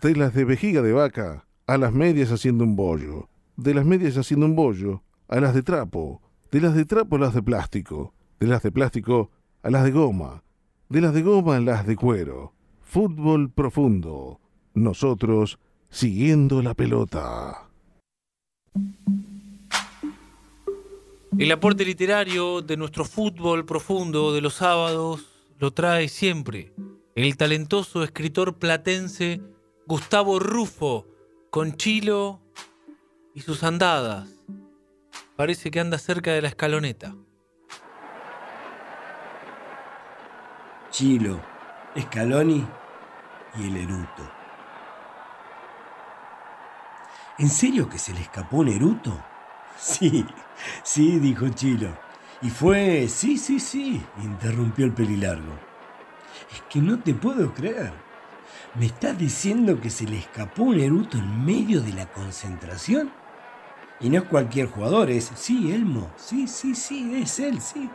de las de vejiga de vaca a las medias haciendo un bollo, de las medias haciendo un bollo a las de trapo, de las de trapo a las de plástico, de las de plástico a las de goma, de las de goma a las de cuero. Fútbol profundo. Nosotros siguiendo la pelota. El aporte literario de nuestro fútbol profundo de los sábados lo trae siempre el talentoso escritor platense Gustavo Rufo, con Chilo y sus andadas. Parece que anda cerca de la escaloneta. Chilo, Scaloni y el Eruto. ¿En serio que se le escapó un? Sí, sí, dijo Chilo. Y fue, sí, sí, sí, interrumpió el pelilargo. Es que no te puedo creer. ¿Me estás diciendo que se le escapó un eruto en medio de la concentración? Y no es cualquier jugador, es, sí, Elmo, sí, sí, sí, es él, sí.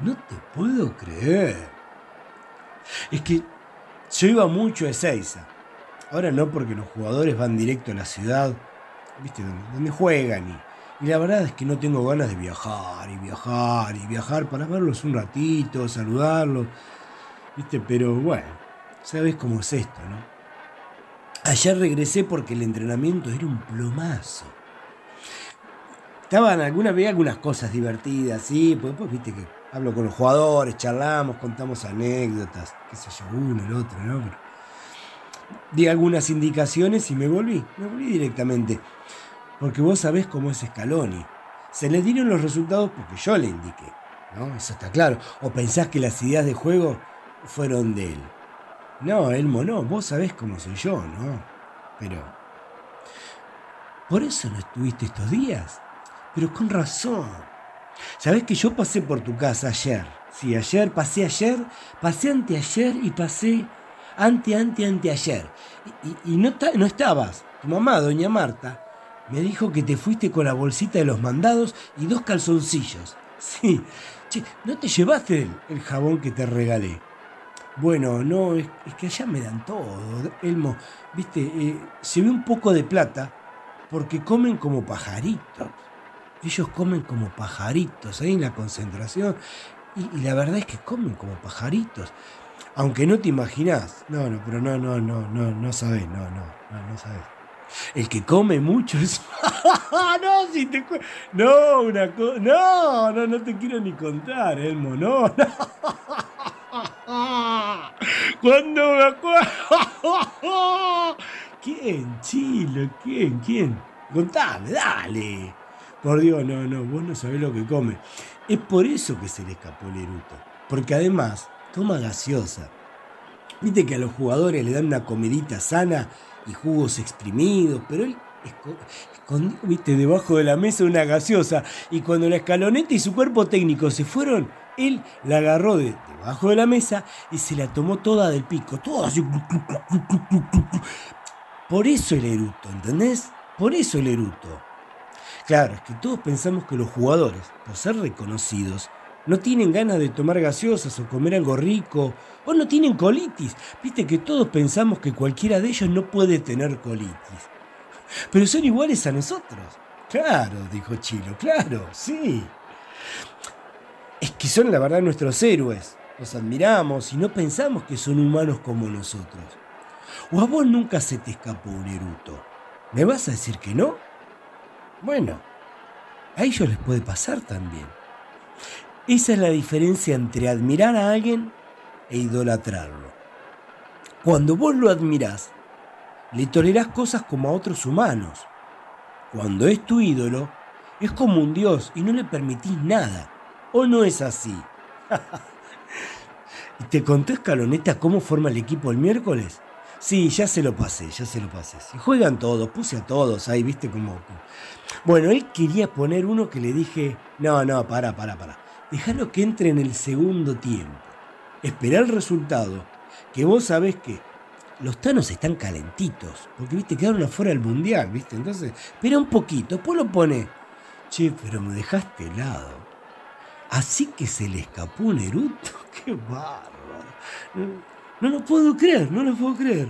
No te puedo creer. Es que yo iba mucho a Ezeiza. Ahora no porque los jugadores van directo a la ciudad, viste, donde, juegan y y la verdad es que no tengo ganas de viajar y viajar y viajar para verlos un ratito, saludarlos. ¿Viste? Pero bueno, sabes cómo es esto, ¿no? Ayer regresé porque el entrenamiento era un plomazo. Estaban alguna vez algunas cosas divertidas, sí, pues, pues viste que hablo con los jugadores, charlamos, contamos anécdotas, qué sé yo, uno, el otro, ¿no? di algunas indicaciones y me volví, me volví directamente porque vos sabés cómo es Scaloni. Se le dieron los resultados porque yo le indiqué, ¿no? Eso está claro. O pensás que las ideas de juego fueron de él. No, Elmo no, vos sabés cómo soy yo, ¿no? Pero... ¿Por eso no estuviste estos días? Pero con razón. Sabés que yo pasé por tu casa ayer. Sí, ayer, pasé ayer, pasé anteayer y pasé ante, ante, anteayer. Y, y, no, no estabas. Tu mamá, doña Marta, me dijo que te fuiste con la bolsita de los mandados y dos calzoncillos. Sí. Che, ¿no te llevaste el, jabón que te regalé? Bueno, no, es, que allá me dan todo. Elmo, viste, eh, se ve un poco de plata porque comen como pajaritos. Ellos comen como pajaritos ahí en la concentración. Y, la verdad es que comen como pajaritos. Aunque no te imaginás. No, no, pero no, no, no, no, no sabes, no, no, no, no sabes. El que come mucho es. no, si te. No, una cosa. No, no, no te quiero ni contar, Elmo. No, no. Cuando me acuerdo. ¿Quién, Chilo? ¿Quién? ¿Quién? Contame, dale. Por Dios, no, no, vos no sabés lo que come. Es por eso que se le escapó el eruto. Porque además toma gaseosa. Viste que a los jugadores le dan una comidita sana y jugos exprimidos, pero él escondió, viste, debajo de la mesa una gaseosa. Y cuando la escaloneta y su cuerpo técnico se fueron, él la agarró de, debajo de la mesa y se la tomó toda del pico, toda así. Por eso el eruto, ¿entendés? Por eso el eruto. Claro, es que todos pensamos que los jugadores, por ser reconocidos, no tienen ganas de tomar gaseosas o comer algo rico, o no tienen colitis. Viste que todos pensamos que cualquiera de ellos no puede tener colitis. Pero son iguales a nosotros. Claro, dijo Chilo, claro, sí. Es que son la verdad nuestros héroes. Los admiramos y no pensamos que son humanos como nosotros. ¿O a vos nunca se te escapó un eruto? ¿Me vas a decir que no? Bueno, a ellos les puede pasar también. Esa es la diferencia entre admirar a alguien e idolatrarlo. Cuando vos lo admirás, le tolerás cosas como a otros humanos. Cuando es tu ídolo, es como un dios y no le permitís nada. ¿O no es así? ¿Y te contó Escaloneta cómo forma el equipo el miércoles? Sí, ya se lo pasé, ya se lo pasé. Si juegan todos, puse a todos ahí, viste como... Bueno, él quería poner uno que le dije, no, no, para, para, para. Déjalo que entre en el segundo tiempo. Espera el resultado, que vos sabés que los tanos están calentitos, porque viste, quedaron afuera del mundial, viste. Entonces, espera un poquito, después lo pone. Che, pero me dejaste helado. Así que se le escapó un eruto. ¡Qué bárbaro! No, lo puedo creer, no lo puedo creer.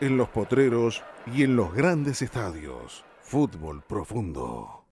en los potreros y en los grandes estadios. Fútbol profundo.